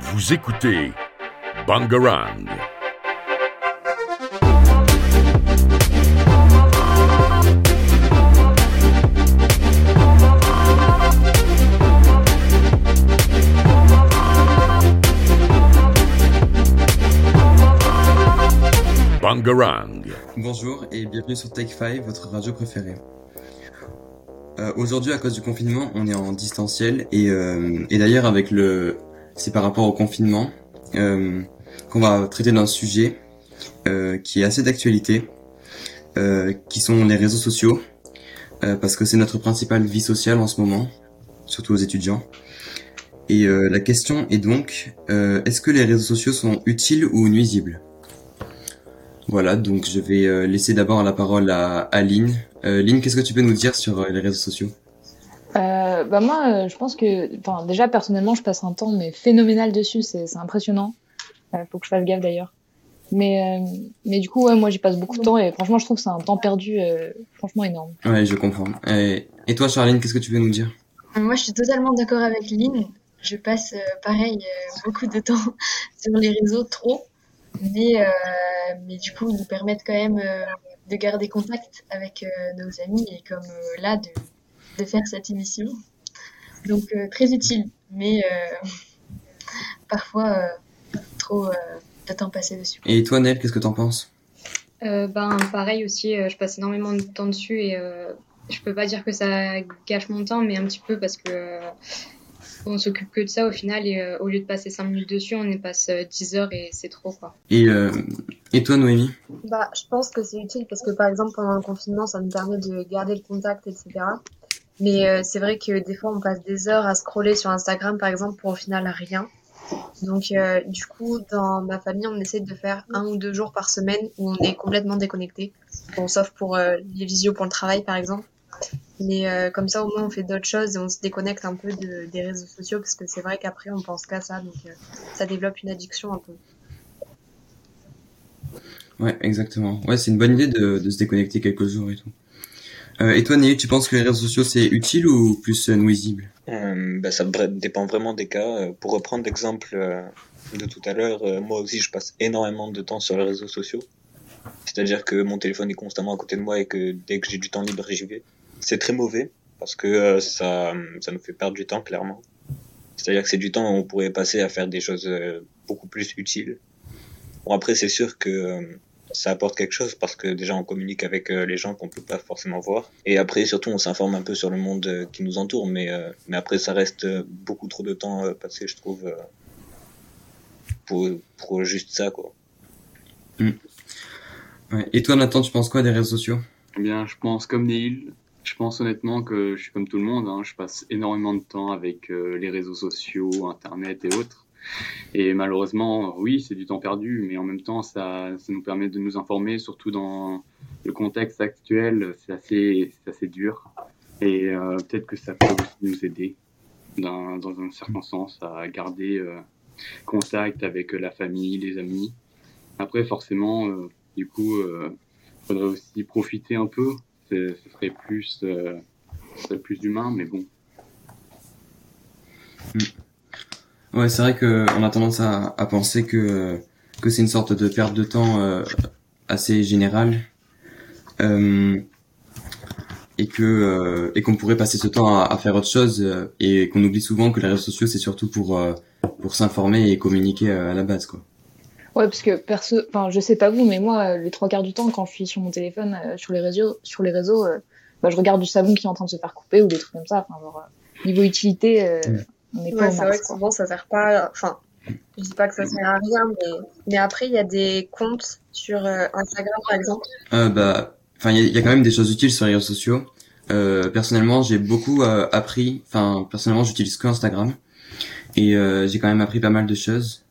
Vous écoutez Bangarang. Bangarang. Bonjour et bienvenue sur Take 5, votre radio préférée. Euh, Aujourd'hui, à cause du confinement, on est en distanciel et, euh, et d'ailleurs avec le, c'est par rapport au confinement euh, qu'on va traiter d'un sujet euh, qui est assez d'actualité, euh, qui sont les réseaux sociaux, parce que c'est notre principale vie sociale en ce moment, surtout aux étudiants. Et la question est donc, est-ce que les réseaux sociaux sont utiles ou nuisibles? Voilà, donc je vais laisser d'abord la parole à, à Lynn. Qu'est-ce que tu peux nous dire sur les réseaux sociaux? Euh, bah moi, euh, je pense que, enfin, déjà personnellement, je passe un temps mais phénoménal dessus, c'est c'est impressionnant. Euh, faut que je fasse gaffe d'ailleurs. Mais euh, mais du coup, ouais, moi j'y passe beaucoup de temps et franchement, je trouve que c'est un temps perdu, euh, franchement énorme. Ouais, je comprends. Et, et toi, Charline, qu'est-ce que tu peux nous dire? Moi, je suis totalement d'accord avec Lynn. Je passe euh, pareil euh, beaucoup de temps sur les réseaux, trop. Mais, euh, mais du coup, ils nous permettent quand même euh, de garder contact avec euh, nos amis et comme euh, là, de, de faire cette émission. Donc, euh, très utile, mais euh, parfois euh, trop euh, de temps passé dessus. Et toi, Nel, qu'est-ce que t'en penses? Euh, ben pareil aussi, euh, je passe énormément de temps dessus et euh, je peux pas dire que ça gâche mon temps, mais un petit peu parce que euh, on s'occupe que de ça au final et euh, au lieu de passer 5 minutes dessus, on y passe euh, 10 heures et c'est trop quoi. et, euh, et toi, Noémie? Bah, je pense que c'est utile parce que par exemple pendant le confinement, ça nous permet de garder le contact, etc. Mais euh, c'est vrai que des fois, on passe des heures à scroller sur Instagram, par exemple, pour au final rien. Donc, euh, du coup, dans ma famille, on essaie de faire un ou deux jours par semaine où on est complètement déconnecté. Bon, sauf pour euh, les visios pour le travail, par exemple. Mais euh, comme ça, au moins, on fait d'autres choses et on se déconnecte un peu de, des réseaux sociaux parce que c'est vrai qu'après, on pense qu'à ça. Donc, euh, ça développe une addiction un peu. Ouais, exactement. Ouais, c'est une bonne idée de, de se déconnecter quelques jours et tout. Euh, et toi, Nelly, tu penses que les réseaux sociaux, c'est utile ou plus euh, nuisible? Ben, ça dépend vraiment des cas. Euh, Pour reprendre l'exemple de tout à l'heure, moi aussi je passe énormément de temps sur les réseaux sociaux. C'est-à-dire que mon téléphone est constamment à côté de moi et que dès que j'ai du temps libre, j'y vais. C'est très mauvais parce que ça, ça nous fait perdre du temps, clairement. C'est-à-dire que c'est du temps où on pourrait passer à faire des choses beaucoup plus utiles. Bon, après, c'est sûr que ça apporte quelque chose parce que déjà on communique avec euh, les gens qu'on peut pas forcément voir. Et après, surtout, on s'informe un peu sur le monde euh, qui nous entoure, mais, euh, mais après, ça reste beaucoup trop de temps euh, passé, je trouve, euh, pour, pour juste ça, quoi. Ouais. Et toi, Nathan, tu penses quoi des réseaux sociaux? Eh bien, je pense comme Neil. Je pense honnêtement que je suis comme tout le monde. hein. Je passe énormément de temps avec euh, les réseaux sociaux, Internet et autres. Et malheureusement, oui, c'est du temps perdu, mais en même temps, ça, ça nous permet de nous informer, surtout dans le contexte actuel. C'est assez, assez dur. Et euh, peut-être que ça peut aussi nous aider, dans, dans un certain sens, à garder euh, contact avec la famille, les amis. Après, forcément, euh, du coup, euh, faudrait aussi profiter un peu. Ce serait plus, plus humain, mais bon. Ouais, c'est vrai que on a tendance à, à penser que que c'est une sorte de perte de temps euh, assez générale euh, et que euh, et qu'on pourrait passer ce temps à, à faire autre chose euh, et qu'on oublie souvent que les réseaux sociaux c'est surtout pour euh, pour s'informer et communiquer euh, à la base quoi. Ouais, parce que perso, enfin, je sais pas vous, mais moi, euh, les trois quarts du temps, quand je suis sur mon téléphone, euh, sur les réseaux, sur les réseaux, euh, bah, je regarde du savon qui est en train de se faire couper ou des trucs comme ça. Enfin, genre, euh, niveau utilité, euh, on Ouais, c'est vrai que souvent ça sert pas. Enfin, je dis pas que ça sert à rien, mais, mais après il y a des comptes sur euh, Instagram par exemple. Euh, bah, enfin, il y, a- il y a quand même des choses utiles sur les réseaux sociaux. Euh, personnellement, j'ai beaucoup euh, appris. Enfin, personnellement, j'utilise que Instagram et euh, j'ai quand même appris pas mal de choses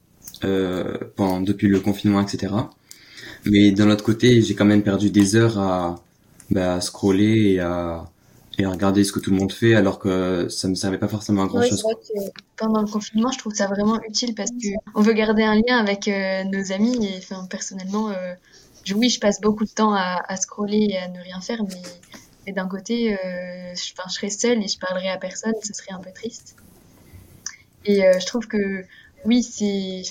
euh, pendant depuis le confinement, etc. Mais d'un autre côté, j'ai quand même perdu des heures à, bah, à scroller et à et regarder ce que tout le monde fait, alors que ça me servait pas forcément à grand chose. que pendant le confinement, je trouve ça vraiment utile parce que on veut garder un lien avec euh, nos amis et enfin personnellement, euh, oui, je passe beaucoup de temps à, scroller et à ne rien faire, mais, d'un côté, euh, je, serais seule et je parlerais à personne, ce serait un peu triste. Et je trouve que oui, c'est,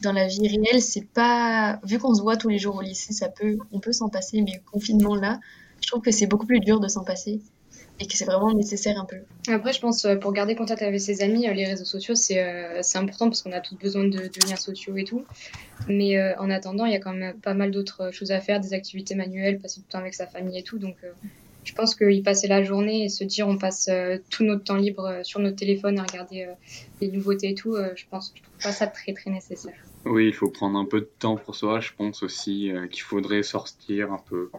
dans la vie réelle, c'est pas, vu qu'on se voit tous les jours au lycée, ça peut, on peut s'en passer, mais confinement là, je trouve que c'est beaucoup plus dur de s'en passer et que c'est vraiment nécessaire un peu. Après, je pense euh, pour garder contact avec ses amis, euh, les réseaux sociaux, c'est euh, c'est important parce qu'on a tous besoin de, de liens sociaux et tout. Mais euh, en attendant, il y a quand même pas mal d'autres choses à faire, des activités manuelles, passer du temps avec sa famille et tout. Donc, euh, je pense qu'y passer la journée et se dire on passe euh, tout notre temps libre euh, sur notre téléphone à regarder euh, les nouveautés et tout, euh, je pense, je trouve pas ça très très nécessaire. Oui, il faut prendre un peu de temps pour soi. Je pense aussi euh, qu'il faudrait sortir un peu.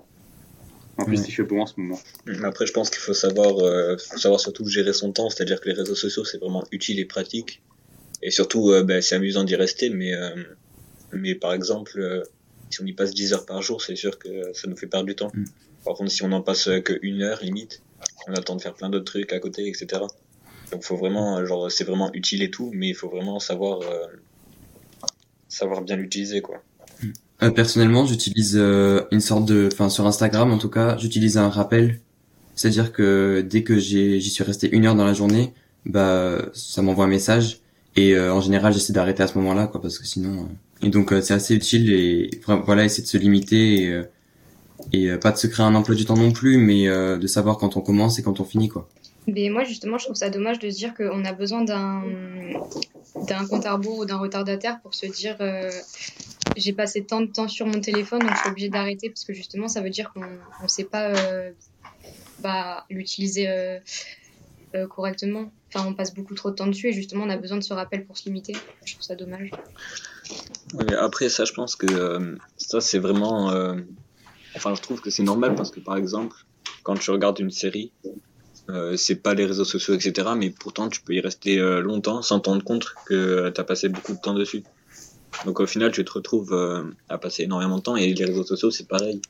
En plus, Ouais. il fait beau en ce moment. Mais Après, je pense qu'il faut savoir, euh, faut savoir surtout gérer son temps, c'est-à-dire que les réseaux sociaux, c'est vraiment utile et pratique. Et surtout, euh, ben, c'est amusant d'y rester, mais, euh, mais par exemple, euh, si on y passe 10 heures par jour, c'est sûr que ça nous fait perdre du temps. Mm. Par contre, si on en passe euh, que une heure, limite, on a le temps de faire plein d'autres trucs à côté, etc. Donc, faut vraiment, euh, genre, c'est vraiment utile et tout, mais il faut vraiment savoir, euh, savoir bien l'utiliser, quoi. Euh, personnellement, j'utilise euh, une sorte de, enfin sur Instagram en tout cas, j'utilise un rappel. C'est-à-dire que dès que j'y suis resté une heure dans la journée, bah ça m'envoie un message et euh, en général j'essaie d'arrêter à ce moment-là quoi parce que sinon. Et donc c'est assez utile et voilà essayer de se limiter et pas de se créer un emploi du temps non plus, mais de savoir quand on commence et quand on finit quoi. Mais moi, justement, je trouve ça dommage de se dire qu'on a besoin d'un d'un compte à rebours ou d'un retardataire pour se dire j'ai passé tant de temps sur mon téléphone, donc je suis obligée d'arrêter parce que justement, ça veut dire qu'on ne sait pas euh, bah, l'utiliser euh, euh, correctement. Enfin, on passe beaucoup trop de temps dessus et justement, on a besoin de ce rappel pour se limiter. Je trouve ça dommage. Après, ça, je pense que euh, ça, c'est vraiment. euh, Enfin, je trouve que c'est normal parce que, par exemple, quand tu regardes une série, euh, c'est pas les réseaux sociaux, etc. Mais pourtant, tu peux y rester euh, longtemps sans t'en rendre compte que tu as passé beaucoup de temps dessus. Donc, au final, tu te retrouves euh, à passer énormément de temps et les réseaux sociaux, c'est pareil.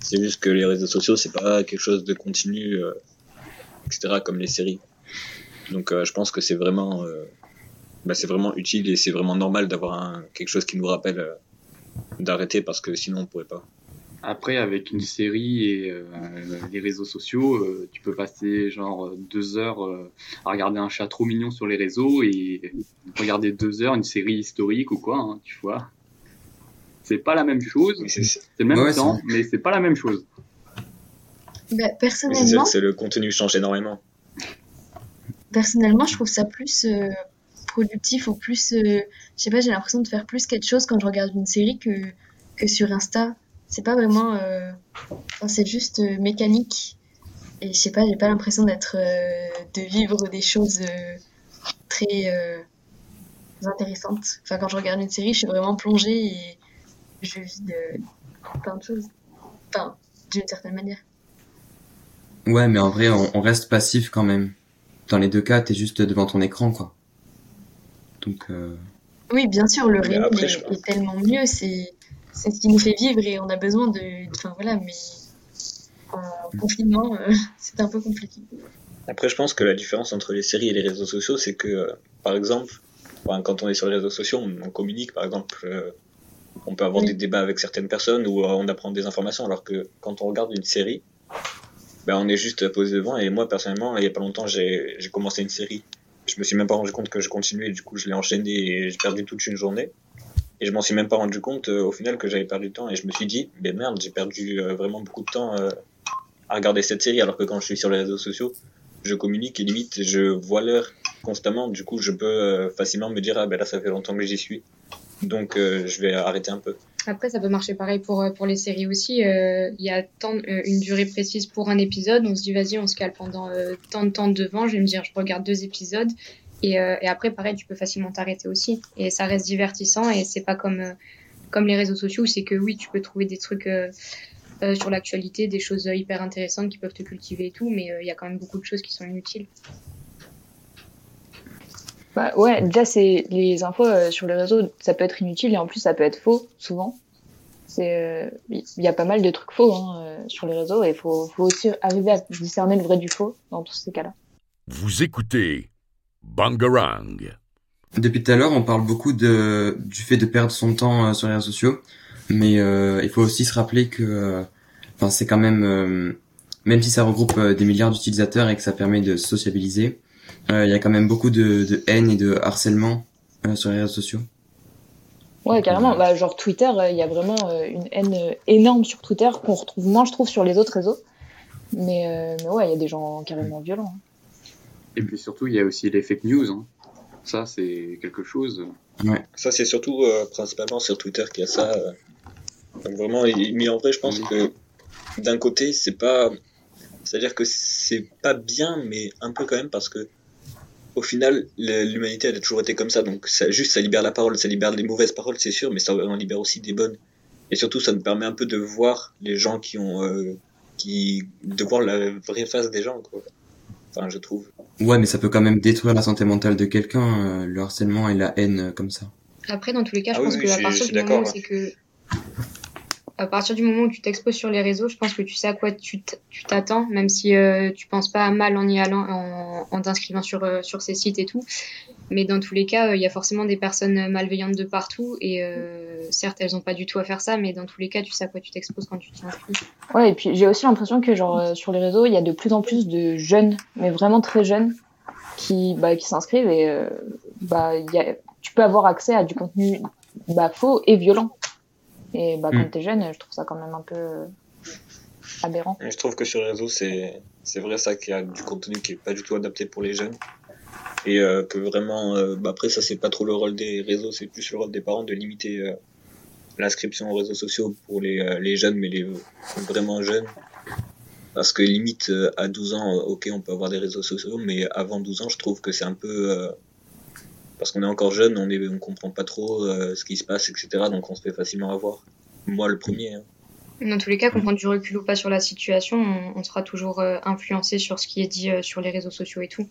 C'est juste que les réseaux sociaux, c'est pas quelque chose de continu, euh, etc. comme les séries. Donc, euh, je pense que c'est vraiment. bah, c'est vraiment utile et c'est vraiment normal d'avoir quelque chose qui nous rappelle d'arrêter parce que sinon on pourrait pas. Après, avec une série et euh, les réseaux sociaux, euh, tu peux passer genre deux heures euh, à regarder un chat trop mignon sur les réseaux et regarder deux heures une série historique ou quoi, hein, tu vois. C'est pas la même chose, c'est le même Ouais, temps, mais c'est pas la même chose. Bah, mais c'est sûr personnellement, que c'est le contenu change énormément. personnellement, je trouve ça plus euh, productif ou plus, euh, je sais pas, j'ai l'impression de faire plus quelque chose quand je regarde une série que, que sur Insta. C'est pas vraiment, euh, enfin, c'est juste euh, mécanique. Et je sais pas, j'ai pas l'impression d'être, euh, de vivre des choses euh, très euh, intéressantes. Enfin, quand je regarde une série, je suis vraiment plongée et je vis de plein de choses. Enfin, d'une certaine manière. Ouais, mais en vrai on, on reste passif quand même. Dans les deux cas, t'es juste devant ton écran quoi. Donc euh, Oui, bien sûr, le réel est, est tellement mieux, c'est c'est ce qui nous fait vivre et on a besoin de... Enfin voilà, mais en confinement, euh, c'est un peu compliqué. Après, je pense que la différence entre les séries et les réseaux sociaux, c'est que, euh, par exemple, enfin, quand on est sur les réseaux sociaux, on, on communique, par exemple, euh, on peut avoir Oui. des débats avec certaines personnes ou on apprend des informations, alors que quand on regarde une série, ben, on est juste posé devant. Et moi, personnellement, il y a pas longtemps, j'ai commencé une série. Je me suis même pas rendu compte que je continuais, du coup, je l'ai enchaîné et j'ai perdu toute une journée. Et je m'en suis même pas rendu compte euh, au final que j'avais perdu du temps. Et je me suis dit, ben merde, j'ai perdu euh, vraiment beaucoup de temps euh, à regarder cette série, alors que quand je suis sur les réseaux sociaux, je communique et limite je vois l'heure constamment. Du coup, je peux facilement me dire, ah ben là, ça fait longtemps que j'y suis. Donc, je vais arrêter un peu. Après, ça peut marcher pareil pour, pour les séries aussi. Il y a une durée précise pour un épisode. On se dit, vas-y, on se cale pendant tant de temps devant. Je vais me dire, je regarde deux épisodes. Et, euh, et après, pareil, tu peux facilement t'arrêter aussi. Et ça reste divertissant. Et c'est pas comme, euh, comme les réseaux sociaux où c'est que oui, tu peux trouver des trucs euh, euh, sur l'actualité, des choses euh, hyper intéressantes qui peuvent te cultiver et tout. Mais euh, il y a quand même beaucoup de choses qui sont inutiles. Bah ouais, déjà c'est les infos euh, sur les réseaux, ça peut être inutile et en plus ça peut être faux souvent. C'est il y a pas mal de trucs faux hein, euh, sur les réseaux et il faut, faut aussi arriver à discerner le vrai du faux dans tous ces cas-là. Vous écoutez Bangarang. Depuis tout à l'heure, on parle beaucoup de, du fait de perdre son temps euh, sur les réseaux sociaux, mais euh, il faut aussi se rappeler que, euh, enfin, c'est quand même, euh, même si ça regroupe euh, des milliards d'utilisateurs et que ça permet de sociabiliser, euh, il y a quand même beaucoup de, de haine et de harcèlement euh, sur les réseaux sociaux. Ouais, carrément. Bah, genre Twitter, euh, il y a vraiment euh, une haine énorme sur Twitter qu'on retrouve moins, je trouve, sur les autres réseaux. Mais, euh, mais ouais, il y a des gens carrément violents. hein. Et puis surtout, il y a aussi les fake news. hein. Ça, c'est quelque chose. Ça, c'est surtout euh, principalement sur Twitter qu'il y a ça. euh. Donc vraiment, mais en vrai, je pense Oui. que d'un côté, c'est pas. C'est-à-dire que c'est pas bien, mais un peu quand même, parce que au final, l'humanité elle a toujours été comme ça. Donc ça, juste, ça libère la parole, ça libère les mauvaises paroles, c'est sûr, mais ça en libère aussi des bonnes. Et surtout, ça nous permet un peu de voir les gens qui ont. euh, qui, de voir la vraie face des gens, quoi. Enfin, je trouve. Ouais, mais ça peut quand même détruire la santé mentale de quelqu'un, euh, le harcèlement et la haine euh, comme ça. Après, dans tous les cas, je Ah oui, pense oui, que à partir je suis du moment où c'est que à partir du moment où tu t'exposes sur les réseaux, je pense que tu sais à quoi tu t'attends, même si euh, tu penses pas mal en y allant, en, t'inscrivant sur euh, sur ces sites et tout. Mais dans tous les cas, euh, il y a forcément des personnes malveillantes de partout et euh, certes, elles ont pas du tout à faire ça, mais dans tous les cas, tu sais à quoi tu t'exposes quand tu t'y inscris. Ouais, et puis j'ai aussi l'impression que genre sur les réseaux, il y a de plus en plus de jeunes, mais vraiment très jeunes, qui bah, qui s'inscrivent et bah tu peux avoir accès à du contenu bah, faux et violent. Et bah quand t'es jeune, je trouve ça quand même un peu euh, aberrant. Et Je trouve que sur les réseaux, c'est c'est vrai ça qu'il y a du contenu qui est pas du tout adapté pour les jeunes. Et euh, que vraiment, euh, bah après, ça, c'est pas trop le rôle des réseaux, c'est plus le rôle des parents de limiter euh, l'inscription aux réseaux sociaux pour les, euh, les jeunes, mais les vraiment jeunes. Parce que limite, euh, à 12 ans, ok, on peut avoir des réseaux sociaux, mais avant 12 ans, je trouve que c'est un peu. Parce qu'on est encore jeune, on est, on comprend pas trop euh, ce qui se passe, etc. Donc on se fait facilement avoir. Moi, le premier. hein. Dans tous les cas, qu'on prenne du recul ou pas sur la situation, on, on sera toujours euh, influencé sur ce qui est dit euh, sur les réseaux sociaux et tout.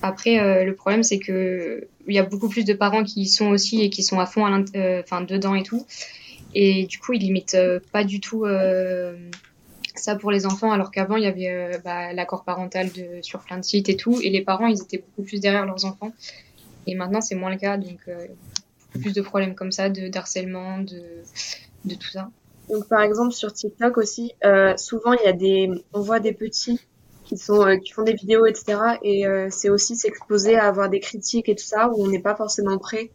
Après, euh, le problème, c'est que il y a beaucoup plus de parents qui y sont aussi et qui sont à fond à euh, enfin, dedans et tout. Et du coup, ils limitent euh, pas du tout euh, ça pour les enfants, alors qu'avant, il y avait euh, bah, l'accord parental de, sur plein de sites et tout. Et les parents, ils étaient beaucoup plus derrière leurs enfants. Et maintenant, c'est moins le cas. Donc, euh, plus de problèmes comme ça, de d'harcèlement, de, de tout ça. Donc par exemple sur TikTok aussi, euh, souvent il y a des, on voit des petits qui sont, euh, qui font des vidéos etc. Et euh, c'est aussi s'exposer à avoir des critiques et tout ça où on n'est pas forcément prêt.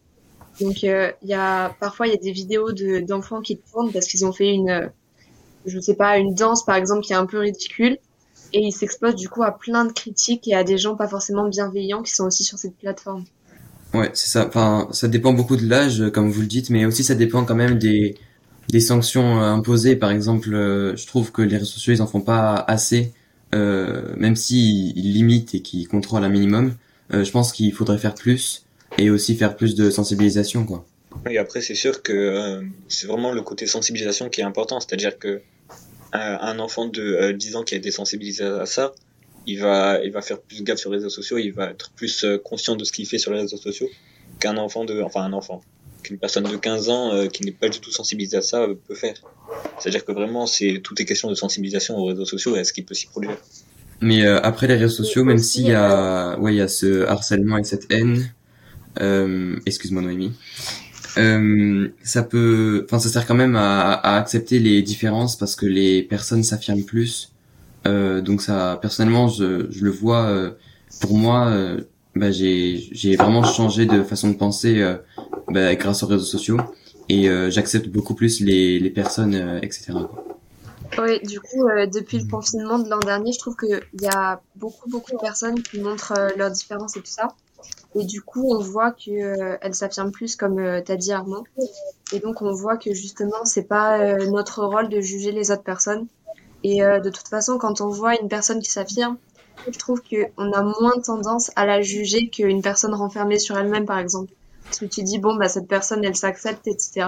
Donc euh, il y a parfois il y a des vidéos de d'enfants qui tournent parce qu'ils ont fait une, je sais pas, une danse par exemple qui est un peu ridicule et ils s'exposent du coup à plein de critiques et à des gens pas forcément bienveillants qui sont aussi sur cette plateforme. Ouais, c'est ça. Enfin, ça dépend beaucoup de l'âge, euh, comme vous le dites, mais aussi ça dépend quand même des des sanctions euh, imposées. Par exemple, euh, je trouve que les réseaux sociaux ils en font pas assez, euh, même si ils limitent et qu'ils contrôlent un minimum. Je pense qu'il faudrait faire plus et aussi faire plus de sensibilisation, quoi. Et après, c'est sûr que c'est vraiment le côté sensibilisation qui est important. C'est-à-dire que un enfant de euh, 10 ans qui a été sensibilisé à ça, il va, il va faire plus gaffe sur les réseaux sociaux, il va être plus euh, conscient de ce qu'il fait sur les réseaux sociaux qu'un enfant de, enfin un enfant, qu'une personne de 15 ans euh, qui n'est pas du tout sensibilisée à ça euh, peut faire. C'est-à-dire que vraiment, c'est tout est question de sensibilisation aux réseaux sociaux et à ce qui peut s'y produire. Mais euh, après les réseaux sociaux, même s'il y a, ouais, il y a ce harcèlement et cette haine, euh, excuse-moi Noémie, euh, ça peut, enfin, ça sert quand même à, à accepter les différences parce que les personnes s'affirment plus. Euh, donc ça, personnellement, je, je le vois. euh, pour moi, euh, bah, j'ai, j'ai vraiment changé de façon de penser euh, bah, grâce aux réseaux sociaux et euh, j'accepte beaucoup plus les, les personnes, euh, etc. Oui, du coup, euh, depuis le confinement de l'an dernier, je trouve qu'il y a beaucoup, beaucoup de personnes qui montrent euh, leurs différences et tout ça. Et du coup, on voit qu'elles s'affirment plus, comme tu as dit Armand. Et donc, on voit que justement, c'est pas euh, notre rôle de juger les autres personnes. Et euh, de toute façon, quand on voit une personne qui s'affirme, je trouve qu'on a moins tendance à la juger qu'une personne renfermée sur elle-même, par exemple. Parce que tu dis, bon, bah, cette personne, elle s'accepte, etc.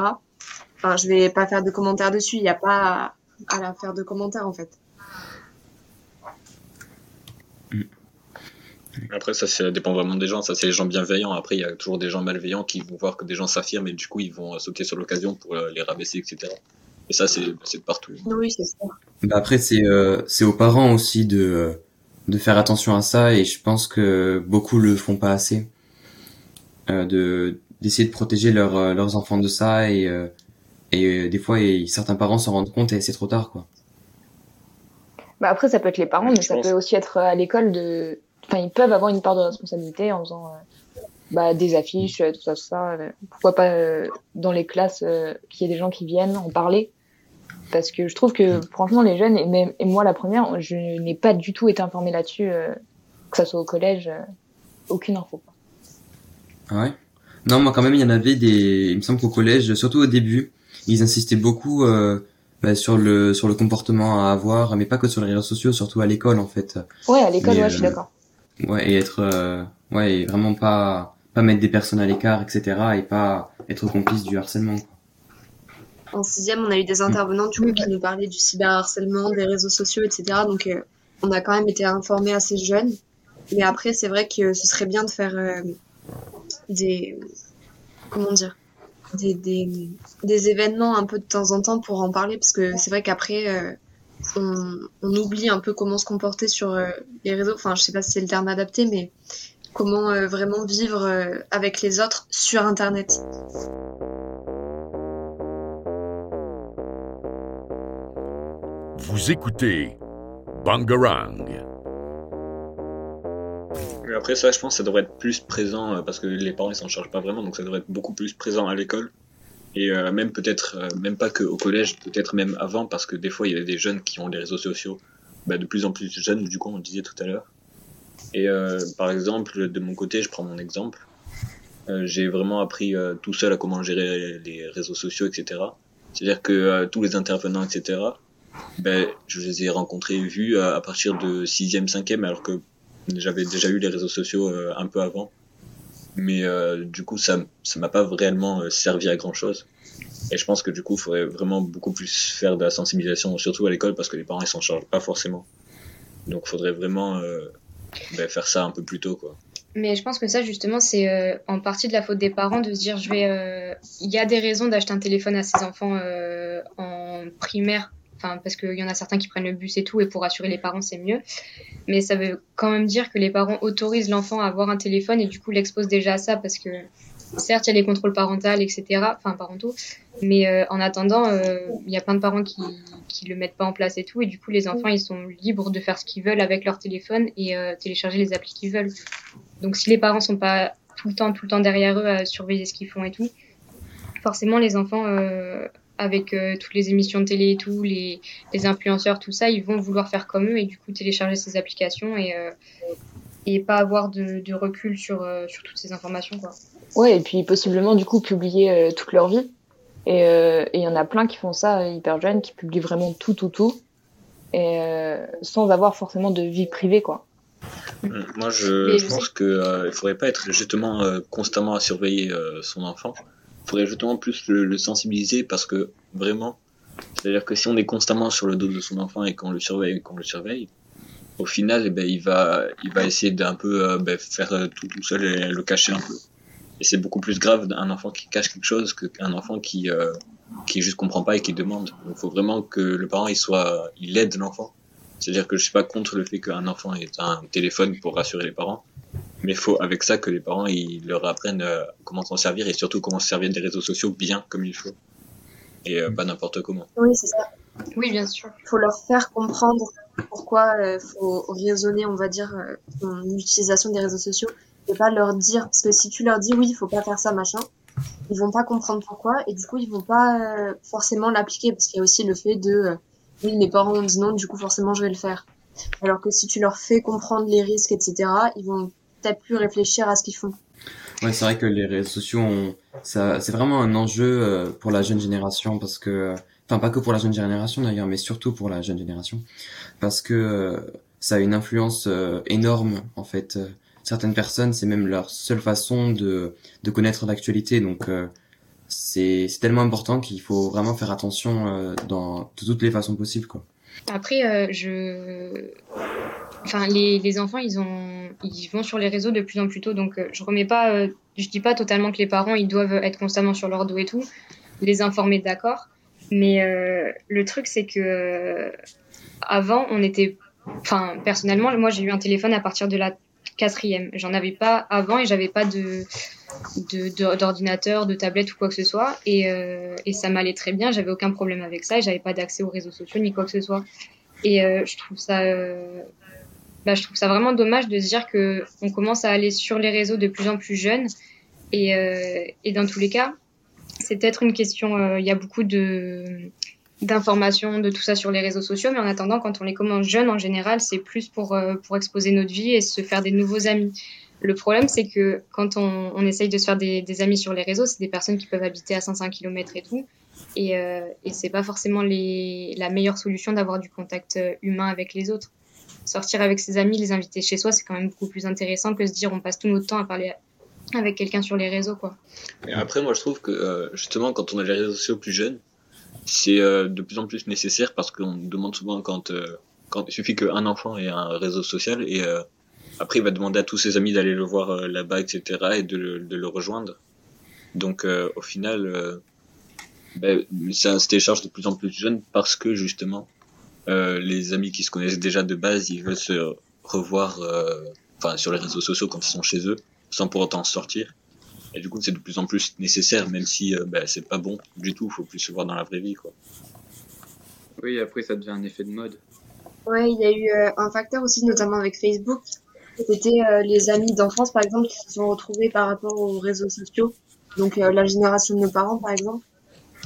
Enfin, je vais pas faire de commentaires dessus, il n'y a pas à, la faire de commentaires, en fait. Après, ça, ça dépend vraiment des gens. Ça, c'est les gens bienveillants. Après, il y a toujours des gens malveillants qui vont voir que des gens s'affirment et du coup, ils vont sauter sur l'occasion pour euh, les rabaisser, etc. Et ça, c'est de partout. Oui, c'est ça. Bah après c'est euh, c'est aux parents aussi de de faire attention à ça et je pense que beaucoup le font pas assez euh, de d'essayer de protéger leurs euh, leurs enfants de ça et euh, et euh, des fois et certains parents s'en rendent compte et c'est trop tard quoi. Bah après, ça peut être les parents, Je mais ça pense. peut aussi être à l'école de. Enfin, ils peuvent avoir une part de responsabilité en faisant. euh, bah, des affiches, tout ça, tout ça. Pourquoi pas dans les classes qu'il y ait des gens qui viennent en parler parce que je trouve que franchement les jeunes et même et moi la première je n'ai pas du tout été informée là-dessus que ça soit au collège aucune info ah ouais? Non moi quand même il y en avait des il me semble qu'au collège surtout au début ils insistaient beaucoup euh, bah, sur le sur le comportement à avoir, mais pas que sur les réseaux sociaux, surtout à l'école en fait. Ouais, à l'école, ouais, je suis euh, d'accord. Ouais, et être euh, ouais, et vraiment pas pas mettre des personnes à l'écart, etc. et pas être complice du harcèlement. Quoi. En sixième, on a eu des intervenants du coup qui nous parlaient du cyberharcèlement, des réseaux sociaux, etc. Donc on a quand même été informés assez jeunes. Mais après, c'est vrai que ce serait bien de faire des comment dire des, des, des, événements un peu de temps en temps pour en parler parce que c'est vrai qu'après euh, on, on, oublie un peu comment se comporter sur euh, les réseaux. Enfin, je sais pas si c'est le terme adapté, mais comment euh, vraiment vivre avec les autres sur Internet. Vous écoutez Bangarang. Après ça, je pense que ça devrait être plus présent euh, parce que les parents ils s'en chargent pas vraiment, donc ça devrait être beaucoup plus présent à l'école et euh, même peut-être euh, même pas qu'au collège, peut-être même avant parce que des fois il y a des jeunes qui ont des réseaux sociaux, bah, de plus en plus jeunes du coup on disait tout à l'heure. Et par exemple de mon côté, je prends mon exemple, j'ai vraiment appris tout seul à comment gérer les réseaux sociaux, etc. C'est-à-dire que tous les intervenants, etc. Ben, je les ai rencontrés, vus à, partir de 6e, 5e, alors que j'avais déjà eu les réseaux sociaux euh, un peu avant, mais euh, du coup ça ça m'a pas réellement euh, servi à grand chose. Et je pense que du coup, il faudrait vraiment beaucoup plus faire de la sensibilisation, surtout à l'école, parce que les parents ils s'en chargent pas forcément. Donc, il faudrait vraiment ben, faire ça un peu plus tôt, quoi. Mais je pense que ça, justement, c'est en partie de la faute des parents de se dire, il y a des raisons d'acheter un téléphone à ses enfants en primaire enfin parce qu'il y en a certains qui prennent le bus et tout, et pour rassurer les parents c'est mieux. Mais ça veut quand même dire que les parents autorisent l'enfant à avoir un téléphone et du coup l'exposent déjà à ça parce que certes il y a les contrôles parentaux, etc., enfin parentaux, mais euh, en attendant euh, il y a plein de parents qui qui le mettent pas en place et tout, et du coup les enfants ils sont libres de faire ce qu'ils veulent avec leur téléphone et euh, télécharger les applis qu'ils veulent. Donc si les parents sont pas tout le temps tout le temps derrière eux à surveiller ce qu'ils font et tout, forcément les enfants avec euh, toutes les émissions de télé et tout, les, les, influenceurs, tout ça, ils vont vouloir faire comme eux et du coup télécharger ces applications et, euh, et pas avoir de, de recul sur, euh, sur toutes ces informations. Quoi. Ouais, et puis possiblement du coup publier toute leur vie. Et il y en a plein qui font ça hyper jeunes, qui publient vraiment tout, tout, tout, et sans avoir forcément de vie privée, quoi. Moi, je, je pense qu'il ne faudrait pas être justement constamment à surveiller son enfant faudrait justement plus le, sensibiliser parce que vraiment, c'est-à-dire que si on est constamment sur le dos de son enfant et qu'on le surveille, qu'on le surveille, au final, eh ben, il va, il va essayer d'un peu euh, ben, faire euh, tout tout seul et le cacher un peu. Et c'est beaucoup plus grave d'un enfant qui cache quelque chose qu'un enfant qui, euh, qui juste comprend pas et qui demande. Donc, il faut vraiment que le parent, il soit, il aide l'enfant. C'est-à-dire que je suis pas contre le fait qu'un enfant ait un téléphone pour rassurer les parents, mais il faut avec ça que les parents ils leur apprennent euh, comment s'en servir et surtout comment se servir des réseaux sociaux bien comme il faut et euh, pas n'importe comment. Oui, c'est ça. Oui, bien sûr. Il faut leur faire comprendre pourquoi il euh, faut raisonner, on va dire, l'utilisation des réseaux sociaux et pas leur dire parce que si tu leur dis oui, il faut pas faire ça, machin, ils vont pas comprendre pourquoi et du coup ils vont pas forcément l'appliquer parce qu'il y a aussi le fait de oui, mes parents ont dit non, du coup forcément je vais le faire. Alors que si tu leur fais comprendre les risques, etc., ils vont peut-être plus réfléchir à ce qu'ils font. Ouais, c'est vrai que les réseaux sociaux, ont... ça, c'est vraiment un enjeu euh, pour la jeune génération parce que, enfin pas que pour la jeune génération d'ailleurs, mais surtout pour la jeune génération, parce que euh, ça a une influence euh, énorme en fait. Certaines personnes, c'est même leur seule façon de, de connaître l'actualité, donc c'est, c'est tellement important qu'il faut vraiment faire attention dans de toutes les façons possibles, quoi. Après, je enfin les, les, enfants ils ont ils vont sur les réseaux de plus en plus tôt donc euh, je remets pas euh, je dis pas totalement que les parents ils doivent être constamment sur leur dos et tout les informer d'accord mais euh, le truc c'est que avant on était enfin personnellement moi j'ai eu un téléphone à partir de la quatrième j'en avais pas avant et j'avais pas de d'ordinateur, de, tablette ou quoi que ce soit. Et, et ça m'allait très bien, j'avais aucun problème avec ça et j'avais pas d'accès aux réseaux sociaux ni quoi que ce soit. Et je trouve ça bah, je trouve ça vraiment dommage de se dire que on commence à aller sur les réseaux de plus en plus jeunes. Et, euh, dans tous les cas, c'est peut-être une question. euh, Il y a beaucoup d'informations de tout ça sur les réseaux sociaux, mais en attendant, quand on les commence jeunes, en général, c'est plus pour euh, pour exposer notre vie et se faire des nouveaux amis. Le problème, c'est que quand on, essaye de se faire des, amis sur les réseaux, c'est des personnes qui peuvent habiter à 500 km et tout. Et, et c'est pas forcément la meilleure solution d'avoir du contact humain avec les autres. Sortir avec ses amis, les inviter chez soi, c'est quand même beaucoup plus intéressant que se dire on passe tout notre temps à parler avec quelqu'un sur les réseaux, quoi. Après, moi, je trouve que euh, justement, quand on a les réseaux sociaux plus jeunes, c'est euh, de plus en plus nécessaire parce qu'on demande souvent quand, euh, il suffit qu'un enfant ait un réseau social et après il va demander à tous ses amis d'aller le voir là-bas, etc. et de le, rejoindre. Donc au final, ben, ça se télécharge de plus en plus jeune parce que justement, euh, les amis qui se connaissent déjà de base, ils veulent se revoir euh, enfin sur les réseaux sociaux quand ils sont chez eux, sans pour autant sortir. Et du coup, c'est de plus en plus nécessaire, même si euh, bah, c'est pas bon du tout. Faut plus se voir dans la vraie vie, quoi. Oui, après, ça devient un effet de mode. Ouais, il y a eu euh, un facteur aussi, notamment avec Facebook. C'était euh, les amis d'enfance, par exemple, qui se sont retrouvés par rapport aux réseaux sociaux. Donc euh, la génération de nos parents, par exemple,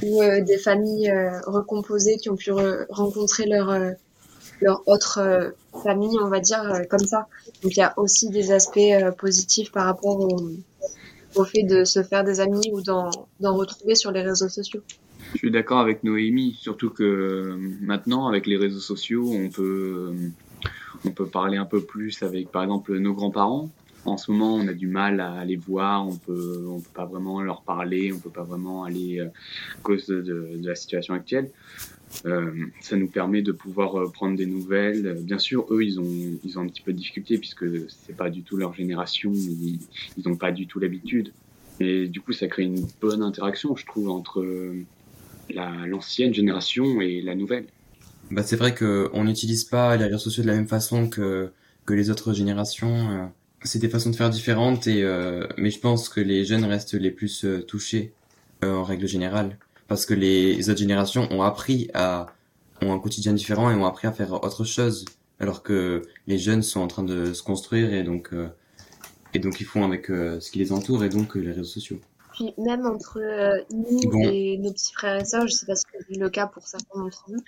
ou euh, des familles euh, recomposées qui ont pu re- rencontrer leur euh, leur autre euh, famille, on va dire euh, comme ça. Donc il y a aussi des aspects euh, positifs par rapport au, au fait de se faire des amis ou d'en retrouver sur les réseaux sociaux. Je suis d'accord avec Noémie, surtout que maintenant, avec les réseaux sociaux, on peut, on peut parler un peu plus avec, par exemple, nos grands-parents. En ce moment, on a du mal à les voir, on peut, on peut pas vraiment leur parler, on peut pas vraiment aller euh, à cause de, la situation actuelle. Euh, ça nous permet de pouvoir euh, prendre des nouvelles. Bien sûr, eux, ils ont, ils ont un petit peu de difficulté puisque c'est pas du tout leur génération, ils, ils ont pas du tout l'habitude. Et du coup, ça crée une bonne interaction, je trouve, entre la- l'ancienne génération et la nouvelle. Bah, c'est vrai que on n'utilise pas les réseaux sociaux de la même façon que, que les autres générations. C'est des façons de faire différentes et, euh, mais je pense que les jeunes restent les plus euh, touchés, euh, en règle générale. Parce que les autres générations ont appris à, ont un quotidien différent et ont appris à faire autre chose. Alors que les jeunes sont en train de se construire et donc, et donc ils font avec ce qui les entoure et donc les réseaux sociaux. Puis même entre nous Bon. et nos petits frères et sœurs, je sais pas si c'est le cas pour certains d'entre vous,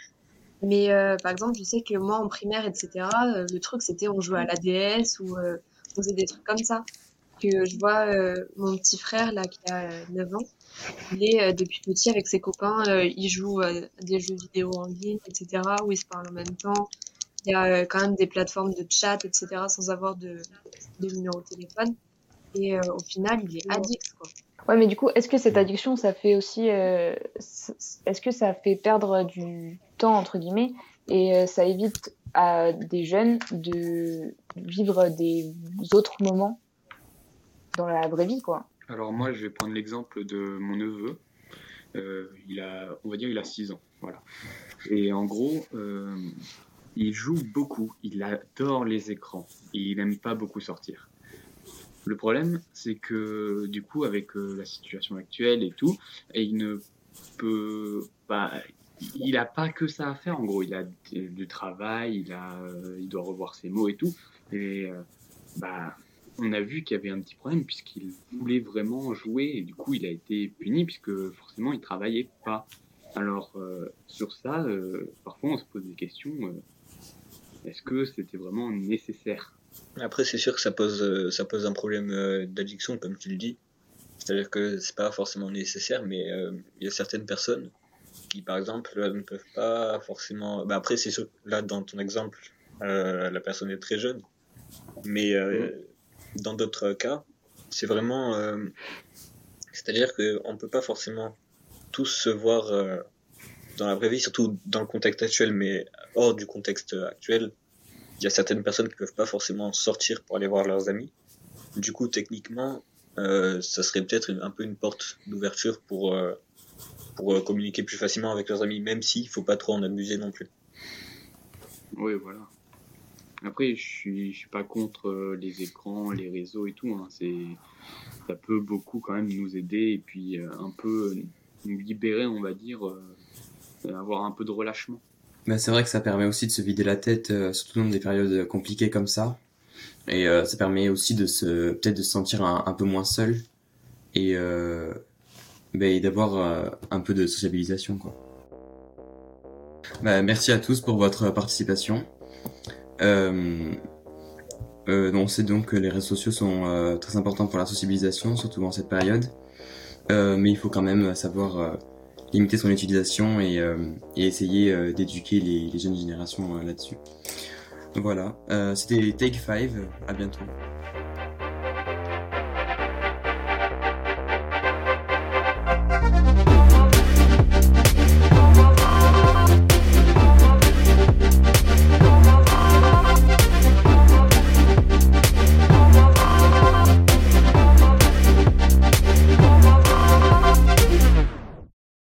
mais par exemple, je sais que moi en primaire, etc., le truc c'était on jouait à la DS ou euh, faisait des trucs comme ça. Que je vois euh, mon petit frère là qui a euh, 9 ans, il est euh, depuis petit avec ses copains, euh, il joue euh, à des jeux vidéo en ligne, etc., où ils se parlent en même temps. Il y a euh, quand même des plateformes de chat, etc., sans avoir de, de numéro de téléphone. Et euh, au final, il est addict, quoi. Ouais, mais du coup, est-ce que cette addiction, ça fait aussi, euh, est-ce que ça fait perdre du temps entre guillemets et euh, ça évite à des jeunes de vivre des autres moments dans la vraie vie, quoi. Alors moi, je vais prendre l'exemple de mon neveu. Euh, il a, on va dire, il a 6 ans, voilà. Et en gros, euh, il joue beaucoup. Il adore les écrans. Il n'aime pas beaucoup sortir. Le problème, c'est que du coup, avec la situation actuelle et tout, il ne peut pas. Il n'a pas que ça à faire. En gros, il a du travail, il a, euh, il doit revoir ses mots et tout. Et euh, bah, on a vu qu'il y avait un petit problème puisqu'il voulait vraiment jouer et du coup il a été puni puisque forcément il travaillait pas. Alors euh, sur ça, parfois on se pose des questions. Est-ce que c'était vraiment nécessaire? Après, c'est sûr que ça pose, ça pose un problème d'addiction, comme tu le dis. C'est-à-dire que c'est pas forcément nécessaire, mais il y a certaines personnes qui, par exemple, ne peuvent pas forcément. Bah, après, c'est sûr, que là, dans ton exemple, euh, la personne est très jeune, mais euh, dans d'autres cas, c'est vraiment. euh, C'est-à-dire qu'on peut pas forcément tous se voir euh, dans la vraie vie, surtout dans le contexte actuel, mais hors du contexte actuel. Il y a certaines personnes qui peuvent pas forcément sortir pour aller voir leurs amis. Du coup, techniquement, euh, ça serait peut-être un peu une porte d'ouverture pour, euh, pour euh, communiquer plus facilement avec leurs amis, même s'il faut pas trop en abuser non plus. Oui, voilà. Après, je suis, je suis pas contre euh, les écrans, les réseaux et tout. Hein. C'est, ça peut beaucoup quand même nous aider et puis euh, un peu nous libérer, on va dire, euh, avoir un peu de relâchement. Bah, c'est vrai que ça permet aussi de se vider la tête, euh, surtout dans des périodes compliquées comme ça. Et euh, ça permet aussi de se peut-être de se sentir un, un peu moins seul et, euh, et d'avoir euh, un peu de sociabilisation quoi. Bah, merci à tous pour votre participation. Euh, euh, on sait donc que les réseaux sociaux sont très importants pour la sociabilisation, surtout en cette période. Mais il faut quand même savoir limiter son utilisation et, essayer d'éduquer les, les jeunes générations là-dessus. Voilà, c'était Take 5, à bientôt.